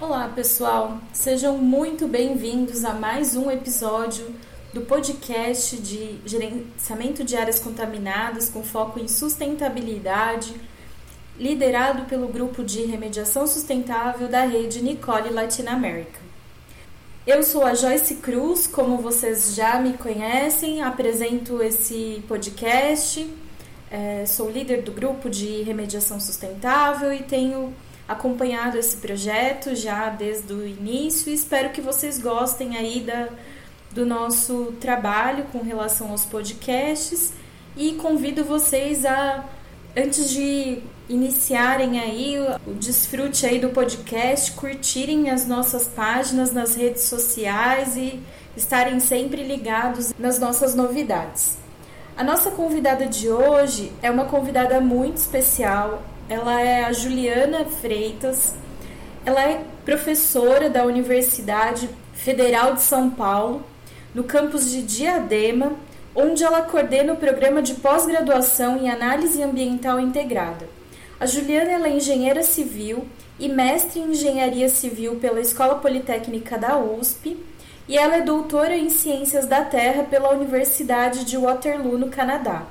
Olá, pessoal. Sejam muito bem-vindos a mais um episódio do podcast de gerenciamento de áreas contaminadas com foco em sustentabilidade, liderado pelo grupo de remediação sustentável da rede Nicole Latinoamérica. Eu sou a Joyce Cruz, como vocês já me conhecem, apresento esse podcast, é, sou líder do grupo de remediação sustentável e tenho acompanhado esse projeto já desde o início e espero que vocês gostem aí da, do nosso trabalho com relação aos podcasts e convido vocês a antes de iniciarem aí o desfrute aí do podcast, curtirem as nossas páginas nas redes sociais e estarem sempre ligados nas nossas novidades. A nossa convidada de hoje é uma convidada muito especial, ela é a Juliana Freitas. Ela é professora da Universidade Federal de São Paulo, no campus de Diadema, onde ela coordena o programa de pós-graduação em análise ambiental integrada. A Juliana é engenheira civil e mestre em engenharia civil pela Escola Politécnica da USP, e ela é doutora em ciências da terra pela Universidade de Waterloo, no Canadá.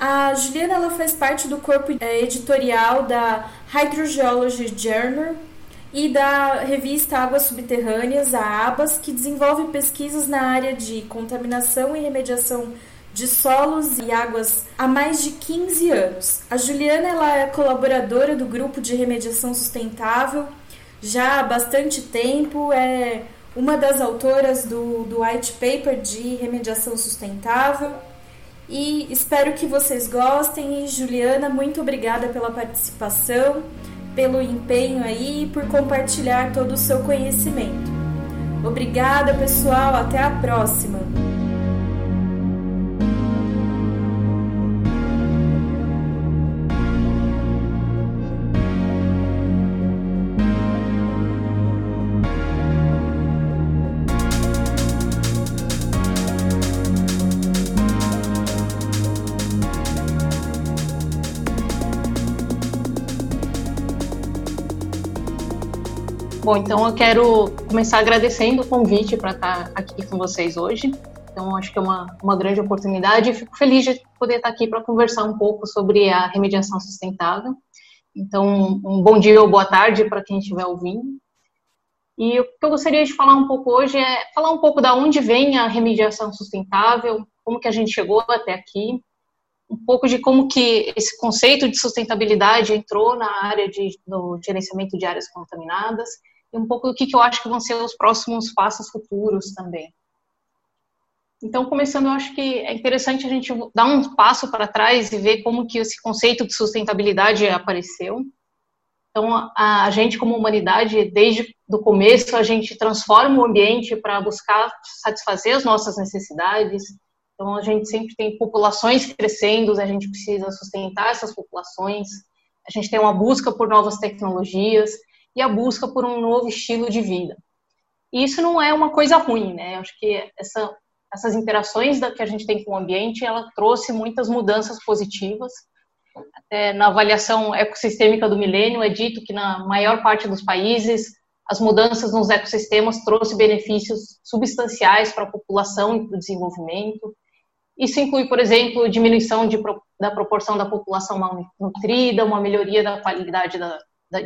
A Juliana ela faz parte do corpo é, editorial da Hydrogeology Journal e da revista Águas Subterrâneas, a ABAS, que desenvolve pesquisas na área de contaminação e remediação de solos e águas há mais de 15 anos. A Juliana ela é colaboradora do grupo de remediação sustentável já há bastante tempo, é uma das autoras do, do white paper de remediação sustentável e espero que vocês gostem. E Juliana, muito obrigada pela participação, pelo empenho aí e por compartilhar todo o seu conhecimento. Obrigada, pessoal. Até a próxima. Bom, então eu quero começar agradecendo o convite para estar aqui com vocês hoje. Então, acho que é uma, uma grande oportunidade e fico feliz de poder estar aqui para conversar um pouco sobre a remediação sustentável. Então, um bom dia ou boa tarde para quem estiver ouvindo. E o que eu gostaria de falar um pouco hoje é falar um pouco da onde vem a remediação sustentável, como que a gente chegou até aqui, um pouco de como que esse conceito de sustentabilidade entrou na área de, do gerenciamento de áreas contaminadas um pouco do que, que eu acho que vão ser os próximos passos futuros também. Então, começando, eu acho que é interessante a gente dar um passo para trás e ver como que esse conceito de sustentabilidade apareceu. Então, a, gente como humanidade, desde o começo, a gente transforma o ambiente para buscar satisfazer as nossas necessidades. Então, a gente sempre tem populações crescendo, a gente precisa sustentar essas populações. A gente tem uma busca por novas tecnologias e a busca por um novo estilo de vida. E isso não é uma coisa ruim, né? Eu acho que essa, essas interações que a gente tem com o ambiente, ela trouxe muitas mudanças positivas. Até na avaliação ecossistêmica do milênio é dito que na maior parte dos países as mudanças nos ecossistemas trouxe benefícios substanciais para a população e para o desenvolvimento. Isso inclui, por exemplo, diminuição de, da proporção da população malnutrida, uma melhoria da qualidade da,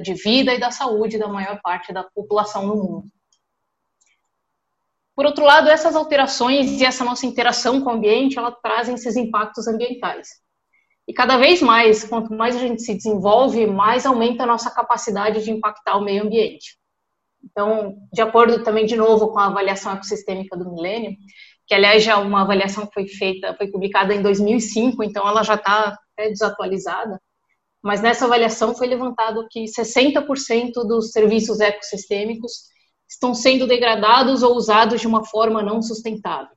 de vida e da saúde da maior parte da população no mundo. Por outro lado, essas alterações e essa nossa interação com o ambiente, ela trazem esses impactos ambientais. E cada vez mais, quanto mais a gente se desenvolve, mais aumenta a nossa capacidade de impactar o meio ambiente. Então, de acordo também, de novo, com a avaliação ecossistêmica do milênio, que aliás já uma avaliação que foi feita, foi publicada em 2005, então ela já está desatualizada, mas nessa avaliação foi levantado que 60% dos serviços ecossistêmicos estão sendo degradados ou usados de uma forma não sustentável.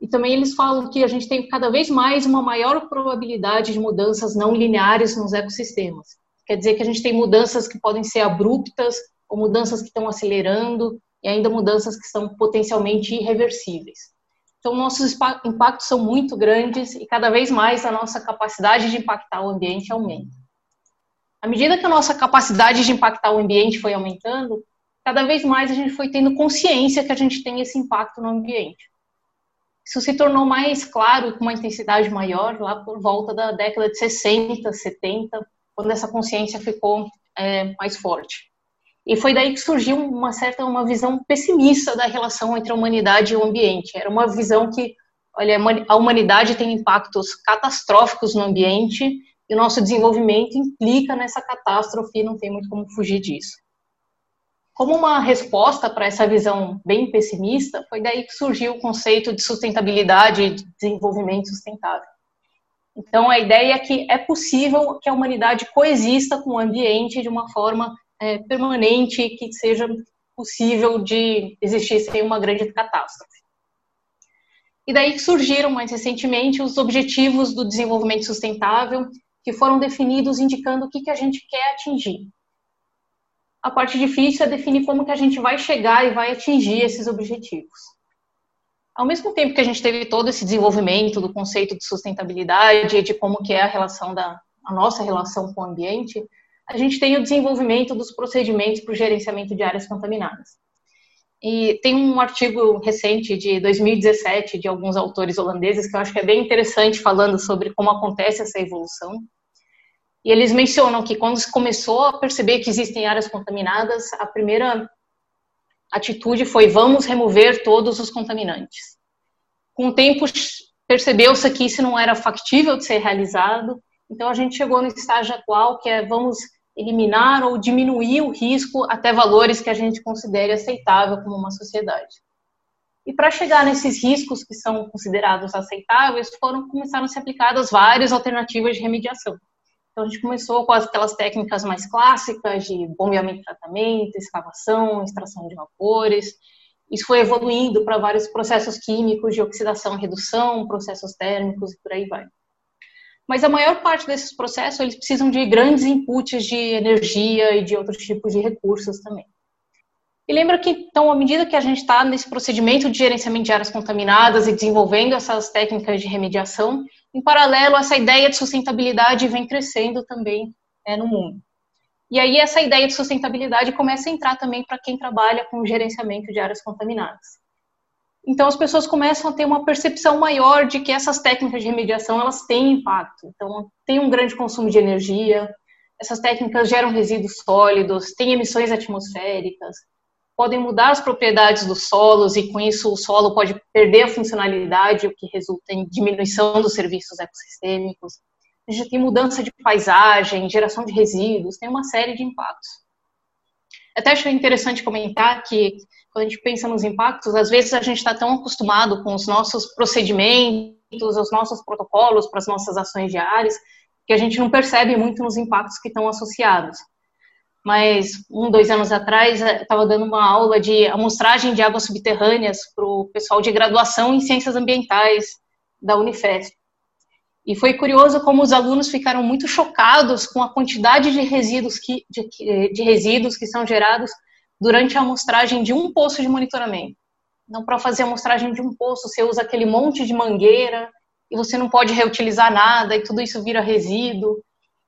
E também eles falam que a gente tem cada vez mais uma maior probabilidade de mudanças não lineares nos ecossistemas. Quer dizer que a gente tem mudanças que podem ser abruptas, ou mudanças que estão acelerando, e ainda mudanças que são potencialmente irreversíveis. Então, nossos impactos são muito grandes e cada vez mais a nossa capacidade de impactar o ambiente aumenta. À medida que a nossa capacidade de impactar o ambiente foi aumentando, cada vez mais a gente foi tendo consciência que a gente tem esse impacto no ambiente. Isso se tornou mais claro, com uma intensidade maior, lá por volta da década de 60, 70, quando essa consciência ficou é, mais forte. E foi daí que surgiu uma certa uma visão pessimista da relação entre a humanidade e o ambiente. Era uma visão que, olha, a humanidade tem impactos catastróficos no ambiente e o nosso desenvolvimento implica nessa catástrofe e não tem muito como fugir disso. Como uma resposta para essa visão bem pessimista, foi daí que surgiu o conceito de sustentabilidade e de desenvolvimento sustentável. Então, a ideia é que é possível que a humanidade coexista com o ambiente de uma forma é, permanente que seja possível de existir sem uma grande catástrofe. E daí surgiram mais recentemente os objetivos do desenvolvimento sustentável, que foram definidos indicando o que, que a gente quer atingir. A parte difícil é definir como que a gente vai chegar e vai atingir esses objetivos. Ao mesmo tempo que a gente teve todo esse desenvolvimento do conceito de sustentabilidade, de como que é a relação da a nossa relação com o ambiente, a gente tem o desenvolvimento dos procedimentos para o gerenciamento de áreas contaminadas. E tem um artigo recente de 2017 de alguns autores holandeses que eu acho que é bem interessante falando sobre como acontece essa evolução. E eles mencionam que quando se começou a perceber que existem áreas contaminadas, a primeira atitude foi vamos remover todos os contaminantes. Com o tempo percebeu-se que isso não era factível de ser realizado, então a gente chegou no estágio atual que é vamos eliminar ou diminuir o risco até valores que a gente considere aceitável como uma sociedade. E para chegar nesses riscos que são considerados aceitáveis, foram começaram a ser aplicadas várias alternativas de remediação. Então a gente começou com aquelas técnicas mais clássicas de bombeamento e tratamento, escavação, extração de vapores. Isso foi evoluindo para vários processos químicos de oxidação e redução, processos térmicos e por aí vai. Mas a maior parte desses processos, eles precisam de grandes inputs de energia e de outros tipos de recursos também. E lembra que, então, à medida que a gente está nesse procedimento de gerenciamento de áreas contaminadas e desenvolvendo essas técnicas de remediação, em paralelo, essa ideia de sustentabilidade vem crescendo também é, no mundo. E aí essa ideia de sustentabilidade começa a entrar também para quem trabalha com gerenciamento de áreas contaminadas. Então as pessoas começam a ter uma percepção maior de que essas técnicas de remediação elas têm impacto. Então tem um grande consumo de energia, essas técnicas geram resíduos sólidos, têm emissões atmosféricas, podem mudar as propriedades dos solos e com isso o solo pode perder a funcionalidade, o que resulta em diminuição dos serviços ecossistêmicos. A gente tem mudança de paisagem, geração de resíduos, tem uma série de impactos. Até acho interessante comentar que quando a gente pensa nos impactos, às vezes a gente está tão acostumado com os nossos procedimentos, os nossos protocolos para as nossas ações diárias, que a gente não percebe muito nos impactos que estão associados. Mas um, dois anos atrás, estava dando uma aula de amostragem de águas subterrâneas para o pessoal de graduação em ciências ambientais da Unifesp. E foi curioso como os alunos ficaram muito chocados com a quantidade de resíduos que, de, de resíduos que são gerados durante a amostragem de um poço de monitoramento. Então, para fazer a amostragem de um poço, você usa aquele monte de mangueira e você não pode reutilizar nada e tudo isso vira resíduo.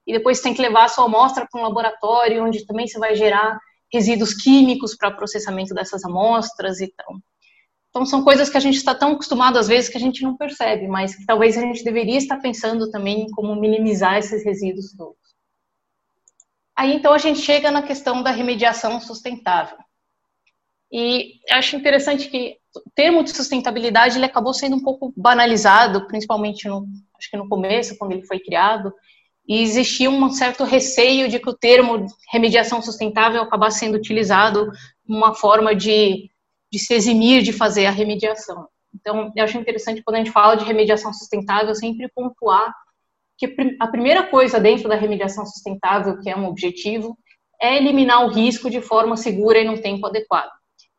E depois você tem que levar a sua amostra para um laboratório, onde também você vai gerar resíduos químicos para processamento dessas amostras e tal. Então, são coisas que a gente está tão acostumado, às vezes, que a gente não percebe, mas que talvez a gente deveria estar pensando também em como minimizar esses resíduos todos. Aí então a gente chega na questão da remediação sustentável. E acho interessante que o termo de sustentabilidade ele acabou sendo um pouco banalizado, principalmente no, acho que no começo, quando ele foi criado, e existia um certo receio de que o termo remediação sustentável acabasse sendo utilizado como uma forma de, de se eximir de fazer a remediação. Então, eu acho interessante quando a gente fala de remediação sustentável, sempre pontuar que a primeira coisa dentro da remediação sustentável, que é um objetivo, é eliminar o risco de forma segura e no tempo adequado.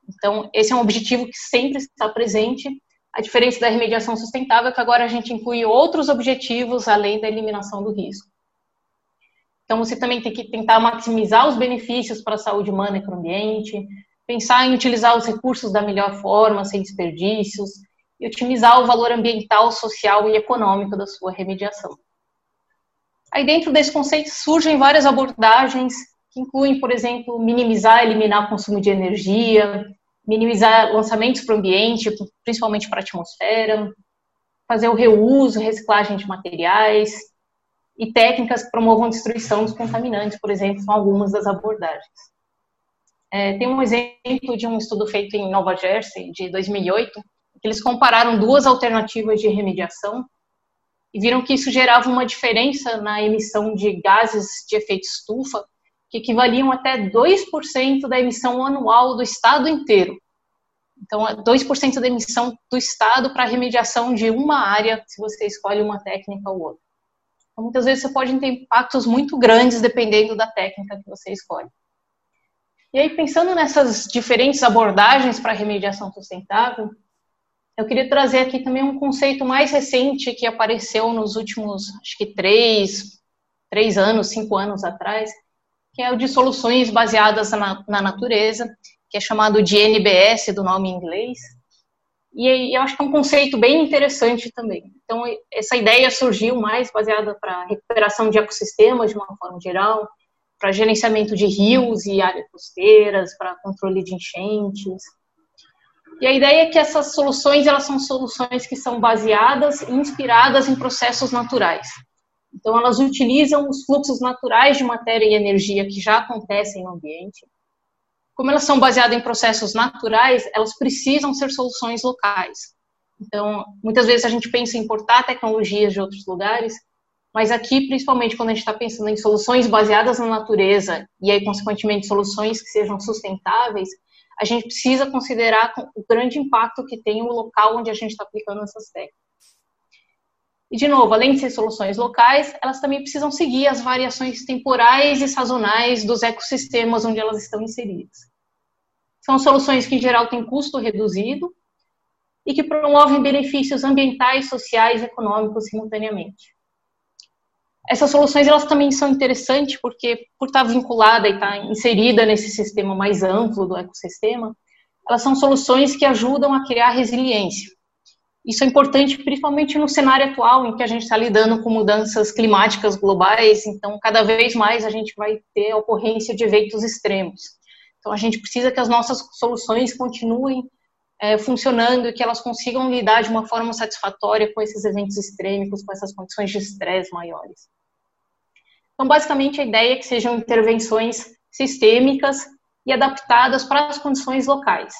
Então, esse é um objetivo que sempre está presente. A diferença da remediação sustentável é que agora a gente inclui outros objetivos além da eliminação do risco. Então, você também tem que tentar maximizar os benefícios para a saúde humana e para o ambiente, pensar em utilizar os recursos da melhor forma, sem desperdícios, e otimizar o valor ambiental, social e econômico da sua remediação. Aí dentro desse conceito surgem várias abordagens que incluem, por exemplo, minimizar, eliminar o consumo de energia, minimizar lançamentos para o ambiente, principalmente para a atmosfera, fazer o reuso, reciclagem de materiais e técnicas que promovam destruição dos contaminantes, por exemplo, são algumas das abordagens. É, tem um exemplo de um estudo feito em Nova Jersey, de 2008, que eles compararam duas alternativas de remediação e viram que isso gerava uma diferença na emissão de gases de efeito estufa que equivaliam até 2% da emissão anual do estado inteiro. Então, 2% é da emissão do estado para remediação de uma área, se você escolhe uma técnica ou outra. Então, muitas vezes você pode ter impactos muito grandes dependendo da técnica que você escolhe. E aí, pensando nessas diferentes abordagens para remediação sustentável, eu queria trazer aqui também um conceito mais recente que apareceu nos últimos, acho que três, três anos, cinco anos atrás, que é o de soluções baseadas na, na natureza, que é chamado de NBS, do nome em inglês. E eu acho que é um conceito bem interessante também. Então, essa ideia surgiu mais baseada para recuperação de ecossistemas de uma forma geral, para gerenciamento de rios e áreas costeiras, para controle de enchentes. E a ideia é que essas soluções, elas são soluções que são baseadas e inspiradas em processos naturais. Então, elas utilizam os fluxos naturais de matéria e energia que já acontecem no ambiente. Como elas são baseadas em processos naturais, elas precisam ser soluções locais. Então, muitas vezes a gente pensa em importar tecnologias de outros lugares, mas aqui, principalmente quando a gente está pensando em soluções baseadas na natureza e aí, consequentemente, soluções que sejam sustentáveis, a gente precisa considerar o grande impacto que tem o local onde a gente está aplicando essas técnicas. E, de novo, além de ser soluções locais, elas também precisam seguir as variações temporais e sazonais dos ecossistemas onde elas estão inseridas. São soluções que, em geral, têm custo reduzido e que promovem benefícios ambientais, sociais e econômicos simultaneamente. Essas soluções elas também são interessantes porque, por estar vinculada e estar inserida nesse sistema mais amplo do ecossistema, elas são soluções que ajudam a criar resiliência. Isso é importante principalmente no cenário atual, em que a gente está lidando com mudanças climáticas globais, então cada vez mais a gente vai ter a ocorrência de eventos extremos. Então a gente precisa que as nossas soluções continuem é, funcionando e que elas consigam lidar de uma forma satisfatória com esses eventos extrêmicos, com essas condições de estresse maiores. Então, basicamente, a ideia é que sejam intervenções sistêmicas e adaptadas para as condições locais.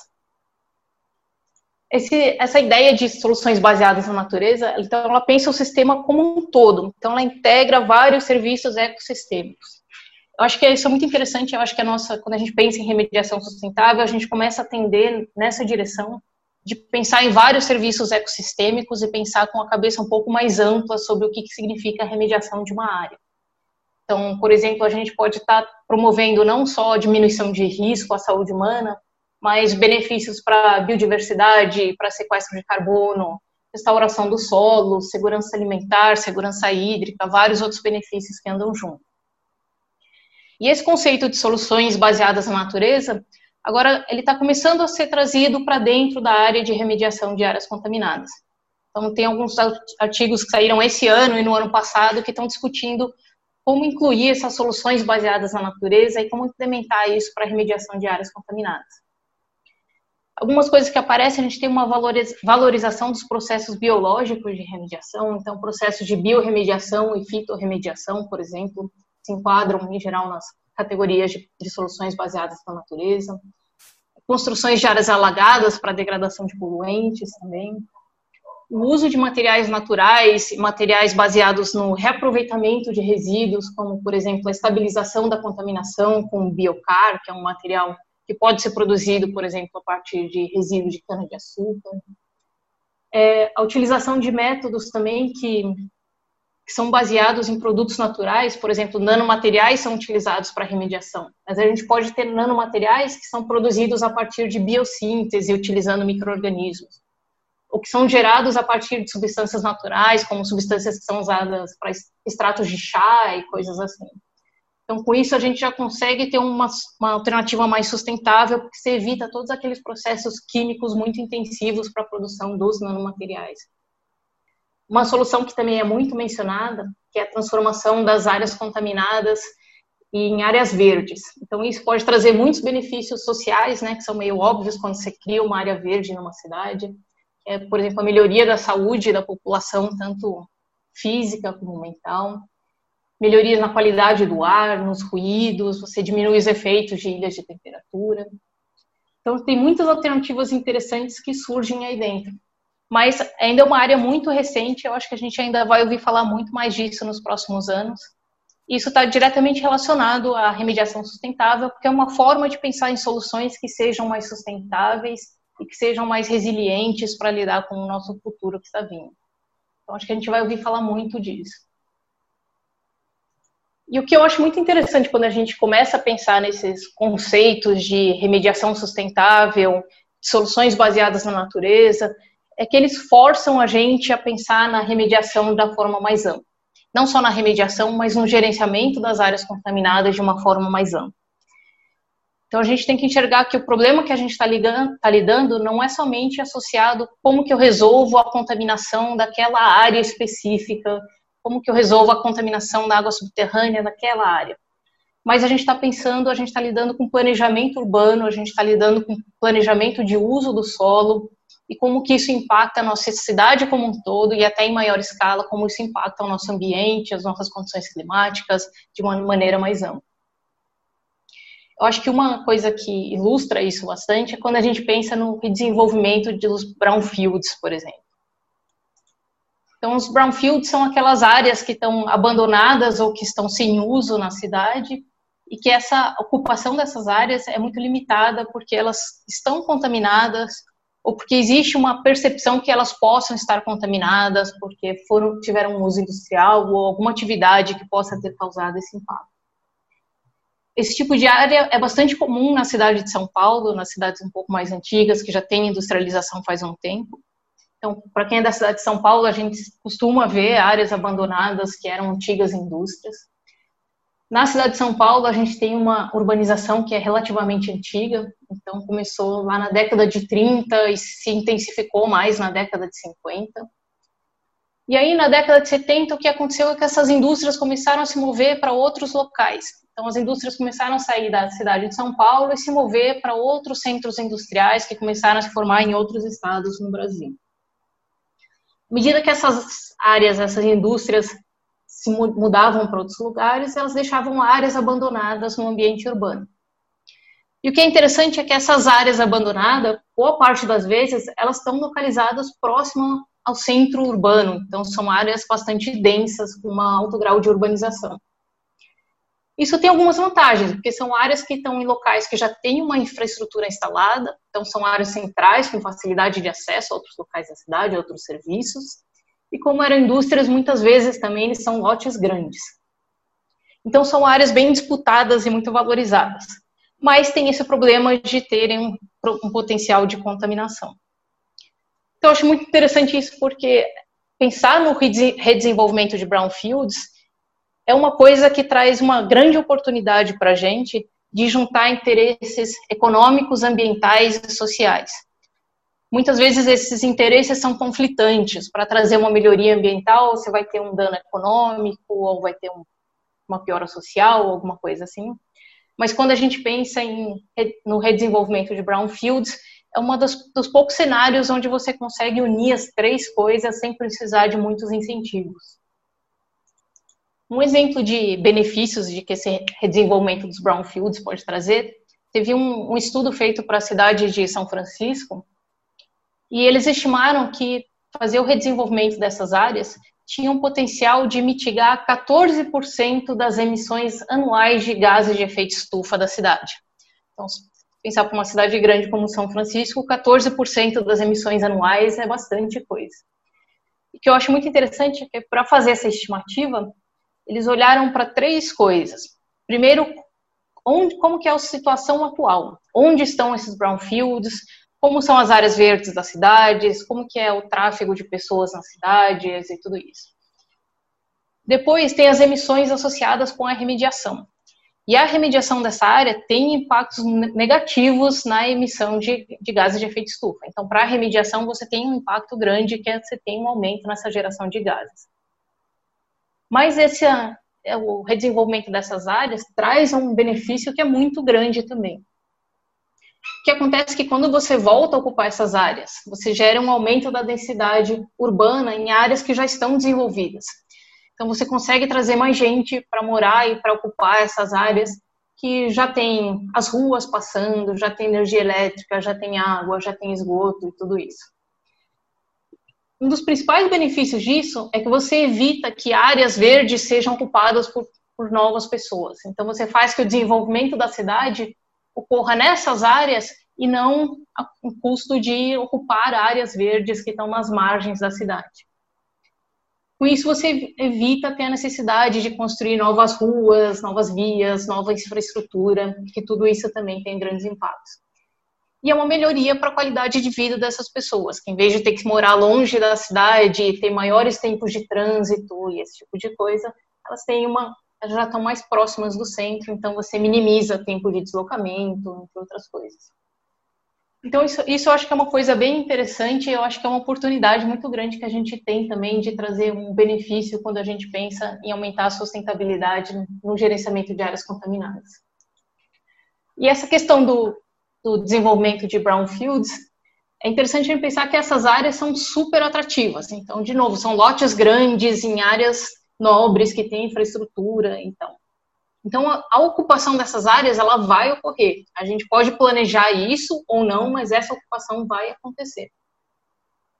Esse, essa ideia de soluções baseadas na natureza, então, ela pensa o sistema como um todo. Então, ela integra vários serviços ecossistêmicos. Eu acho que isso é muito interessante. Eu acho que a nossa, quando a gente pensa em remediação sustentável, a gente começa a atender nessa direção de pensar em vários serviços ecossistêmicos e pensar com a cabeça um pouco mais ampla sobre o que significa a remediação de uma área. Então, por exemplo, a gente pode estar tá promovendo não só a diminuição de risco à saúde humana, mas benefícios para a biodiversidade, para sequestro de carbono, restauração do solo, segurança alimentar, segurança hídrica, vários outros benefícios que andam junto. E esse conceito de soluções baseadas na natureza, agora ele está começando a ser trazido para dentro da área de remediação de áreas contaminadas. Então, tem alguns artigos que saíram esse ano e no ano passado que estão discutindo como incluir essas soluções baseadas na natureza e como implementar isso para a remediação de áreas contaminadas. Algumas coisas que aparecem, a gente tem uma valorização dos processos biológicos de remediação, então processos de biorremediação e fitorremediação, por exemplo, se enquadram em geral nas categorias de, de soluções baseadas na natureza. Construções de áreas alagadas para degradação de poluentes também, o uso de materiais naturais, materiais baseados no reaproveitamento de resíduos, como, por exemplo, a estabilização da contaminação com biocar, que é um material que pode ser produzido, por exemplo, a partir de resíduos de cana-de-açúcar. É, a utilização de métodos também que, que são baseados em produtos naturais, por exemplo, nanomateriais são utilizados para remediação, mas a gente pode ter nanomateriais que são produzidos a partir de biossíntese, utilizando micro-organismos ou que são gerados a partir de substâncias naturais, como substâncias que são usadas para extratos de chá e coisas assim. Então, com isso, a gente já consegue ter uma, uma alternativa mais sustentável, porque você evita todos aqueles processos químicos muito intensivos para a produção dos nanomateriais. Uma solução que também é muito mencionada que é a transformação das áreas contaminadas em áreas verdes. Então, isso pode trazer muitos benefícios sociais, né, que são meio óbvios quando você cria uma área verde numa cidade. É, por exemplo, a melhoria da saúde da população, tanto física como mental. Melhorias na qualidade do ar, nos ruídos, você diminui os efeitos de ilhas de temperatura. Então, tem muitas alternativas interessantes que surgem aí dentro. Mas ainda é uma área muito recente, eu acho que a gente ainda vai ouvir falar muito mais disso nos próximos anos. Isso está diretamente relacionado à remediação sustentável, porque é uma forma de pensar em soluções que sejam mais sustentáveis e que sejam mais resilientes para lidar com o nosso futuro que está vindo. Então, acho que a gente vai ouvir falar muito disso. E o que eu acho muito interessante quando a gente começa a pensar nesses conceitos de remediação sustentável, soluções baseadas na natureza, é que eles forçam a gente a pensar na remediação da forma mais ampla. Não só na remediação, mas no gerenciamento das áreas contaminadas de uma forma mais ampla. Então a gente tem que enxergar que o problema que a gente está tá lidando não é somente associado como que eu resolvo a contaminação daquela área específica como que eu resolvo a contaminação da água subterrânea naquela área. Mas a gente está pensando, a gente está lidando com planejamento urbano, a gente está lidando com planejamento de uso do solo e como que isso impacta a nossa cidade como um todo e até em maior escala como isso impacta o nosso ambiente, as nossas condições climáticas de uma maneira mais ampla. Eu acho que uma coisa que ilustra isso bastante é quando a gente pensa no desenvolvimento dos brownfields, por exemplo. Então, os brownfields são aquelas áreas que estão abandonadas ou que estão sem uso na cidade e que essa ocupação dessas áreas é muito limitada porque elas estão contaminadas ou porque existe uma percepção que elas possam estar contaminadas porque foram tiveram um uso industrial ou alguma atividade que possa ter causado esse impacto. Esse tipo de área é bastante comum na cidade de São Paulo, nas cidades um pouco mais antigas que já têm industrialização faz um tempo. Então, para quem é da cidade de São Paulo, a gente costuma ver áreas abandonadas que eram antigas indústrias. Na cidade de São Paulo, a gente tem uma urbanização que é relativamente antiga, então começou lá na década de 30 e se intensificou mais na década de 50. E aí, na década de 70, o que aconteceu é que essas indústrias começaram a se mover para outros locais. Então, as indústrias começaram a sair da cidade de São Paulo e se mover para outros centros industriais que começaram a se formar em outros estados no Brasil. À medida que essas áreas, essas indústrias se mudavam para outros lugares, elas deixavam áreas abandonadas no ambiente urbano. E o que é interessante é que essas áreas abandonadas, boa parte das vezes, elas estão localizadas próximo ao centro urbano, então são áreas bastante densas, com um alto grau de urbanização. Isso tem algumas vantagens, porque são áreas que estão em locais que já têm uma infraestrutura instalada, então são áreas centrais com facilidade de acesso a outros locais da cidade, a outros serviços. E como eram indústrias, muitas vezes também eles são lotes grandes. Então são áreas bem disputadas e muito valorizadas. Mas tem esse problema de terem um, um potencial de contaminação. Então eu acho muito interessante isso porque pensar no redesenvolvimento de brownfields é uma coisa que traz uma grande oportunidade para a gente de juntar interesses econômicos, ambientais e sociais. Muitas vezes esses interesses são conflitantes. Para trazer uma melhoria ambiental, você vai ter um dano econômico ou vai ter um, uma piora social, alguma coisa assim. Mas quando a gente pensa em, no redesenvolvimento de brownfields, é um dos, poucos cenários onde você consegue unir as três coisas sem precisar de muitos incentivos. Um exemplo de benefícios de que esse desenvolvimento dos brownfields pode trazer, teve um, um estudo feito para a cidade de São Francisco, e eles estimaram que fazer o redesenvolvimento dessas áreas tinha um potencial de mitigar 14% das emissões anuais de gases de efeito estufa da cidade. Então, pensar para uma cidade grande como São Francisco, 14% das emissões anuais é bastante coisa. O que eu acho muito interessante é que para fazer essa estimativa, eles olharam para três coisas. Primeiro, onde, como que é a situação atual? Onde estão esses brownfields? Como são as áreas verdes das cidades? Como que é o tráfego de pessoas nas cidades e tudo isso? Depois tem as emissões associadas com a remediação. E a remediação dessa área tem impactos negativos na emissão de, de gases de efeito estufa. Então, para a remediação, você tem um impacto grande, que é você tem um aumento nessa geração de gases. mas esse é, o redesenvolvimento dessas áreas traz um benefício que é muito grande também. O que acontece é que quando você volta a ocupar essas áreas, você gera um aumento da densidade urbana em áreas que já estão desenvolvidas. Então você consegue trazer mais gente para morar e para ocupar essas áreas que já tem as ruas passando, já tem energia elétrica, já tem água, já tem esgoto e tudo isso. Um dos principais benefícios disso é que você evita que áreas verdes sejam ocupadas por, por novas pessoas. Então você faz que o desenvolvimento da cidade ocorra nessas áreas e não o custo de ocupar áreas verdes que estão nas margens da cidade. Com isso, você evita ter a necessidade de construir novas ruas, novas vias, nova infraestrutura, que tudo isso também tem grandes impactos. E é uma melhoria para a qualidade de vida dessas pessoas, que em vez de ter que morar longe da cidade, ter maiores tempos de trânsito e esse tipo de coisa, elas têm uma já estão mais próximas do centro, então você minimiza tempo de deslocamento, entre outras coisas. Então, isso, isso eu acho que é uma coisa bem interessante, eu acho que é uma oportunidade muito grande que a gente tem também de trazer um benefício quando a gente pensa em aumentar a sustentabilidade no gerenciamento de áreas contaminadas. E essa questão do, do desenvolvimento de brownfields, é interessante a gente pensar que essas áreas são super atrativas. Então, de novo, são lotes grandes em áreas nobres que têm infraestrutura, então então, a, ocupação dessas áreas, ela vai ocorrer. A gente pode planejar isso ou não, mas essa ocupação vai acontecer.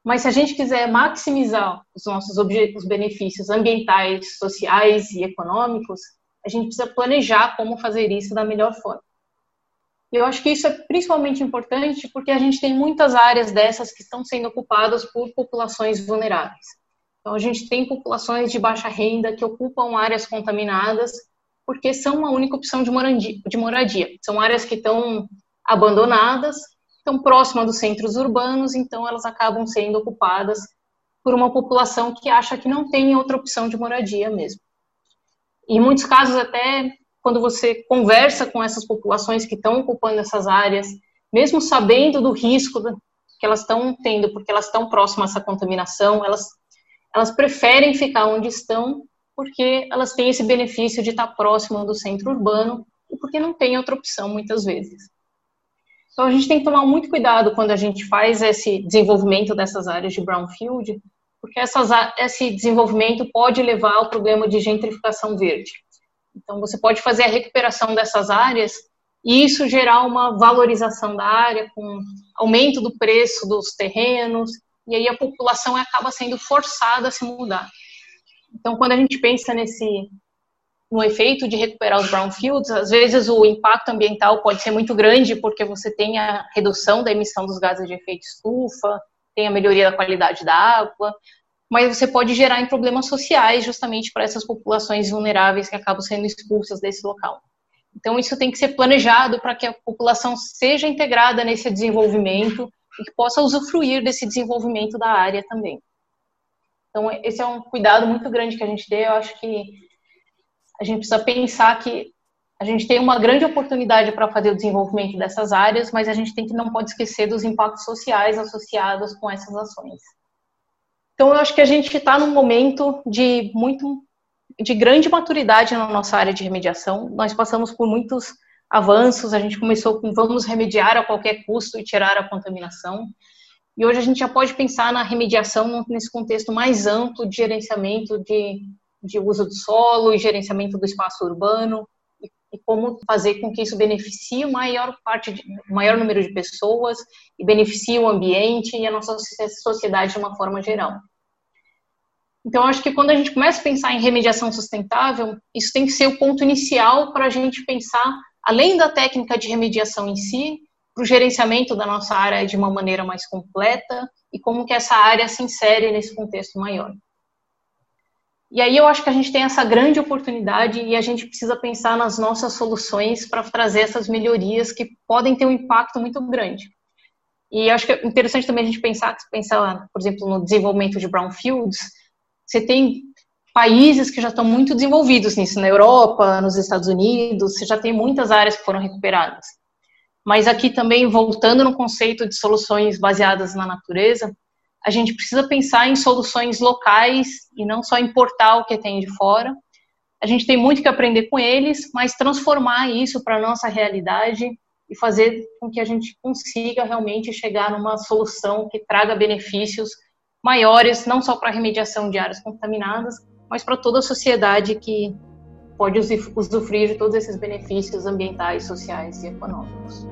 Mas se a gente quiser maximizar os nossos os benefícios ambientais, sociais e econômicos, a gente precisa planejar como fazer isso da melhor forma. E eu acho que isso é principalmente importante porque a gente tem muitas áreas dessas que estão sendo ocupadas por populações vulneráveis. Então, a gente tem populações de baixa renda que ocupam áreas contaminadas porque são uma única opção de moradia. De moradia. São áreas que estão abandonadas, estão próximas dos centros urbanos, então elas acabam sendo ocupadas por uma população que acha que não tem outra opção de moradia mesmo. Em muitos casos, até quando você conversa com essas populações que estão ocupando essas áreas, mesmo sabendo do risco que elas estão tendo, porque elas estão próximas a essa contaminação, elas, elas preferem ficar onde estão porque elas têm esse benefício de estar próximo do centro urbano e porque não tem outra opção muitas vezes. Então a gente tem que tomar muito cuidado quando a gente faz esse desenvolvimento dessas áreas de brownfield, porque essas, esse desenvolvimento pode levar ao problema de gentrificação verde. Então você pode fazer a recuperação dessas áreas e isso gerar uma valorização da área com aumento do preço dos terrenos e aí a população acaba sendo forçada a se mudar. Então, quando a gente pensa nesse no efeito de recuperar os brownfields, às vezes o impacto ambiental pode ser muito grande porque você tem a redução da emissão dos gases de efeito estufa, tem a melhoria da qualidade da água, mas você pode gerar em problemas sociais justamente para essas populações vulneráveis que acabam sendo expulsas desse local. Então isso tem que ser planejado para que a população seja integrada nesse desenvolvimento e que possa usufruir desse desenvolvimento da área também. Então, esse é um cuidado muito grande que a gente tem. Eu acho que a gente precisa pensar que a gente tem uma grande oportunidade para fazer o desenvolvimento dessas áreas, mas a gente tem que não pode esquecer dos impactos sociais associados com essas ações. Então, eu acho que a gente está num momento de muito de grande maturidade na nossa área de remediação. Nós passamos por muitos avanços. A gente começou com vamos remediar a qualquer custo e tirar a contaminação. E hoje a gente já pode pensar na remediação nesse contexto mais amplo de gerenciamento de, de uso do solo e gerenciamento do espaço urbano e, e como fazer com que isso beneficie maior parte, maior número de pessoas e beneficie o ambiente e a nossa sociedade de uma forma geral. Então, acho que quando a gente começa a pensar em remediação sustentável, isso tem que ser o ponto inicial para a gente pensar, além da técnica de remediação em si, para o gerenciamento da nossa área de uma maneira mais completa e como que essa área se insere nesse contexto maior. E aí eu acho que a gente tem essa grande oportunidade e a gente precisa pensar nas nossas soluções para trazer essas melhorias que podem ter um impacto muito grande. E acho que é interessante também a gente pensar, pensar, por exemplo, no desenvolvimento de brownfields, você tem países que já estão muito desenvolvidos nisso, na Europa, nos Estados Unidos, você já tem muitas áreas que foram recuperadas. Mas aqui também, voltando no conceito de soluções baseadas na natureza, a gente precisa pensar em soluções locais e não só importar o que tem de fora. A gente tem muito que aprender com eles, mas transformar isso para a nossa realidade e fazer com que a gente consiga realmente chegar numa solução que traga benefícios maiores, não só para a remediação de áreas contaminadas, mas para toda a sociedade que pode usufruir de todos esses benefícios ambientais, sociais e econômicos.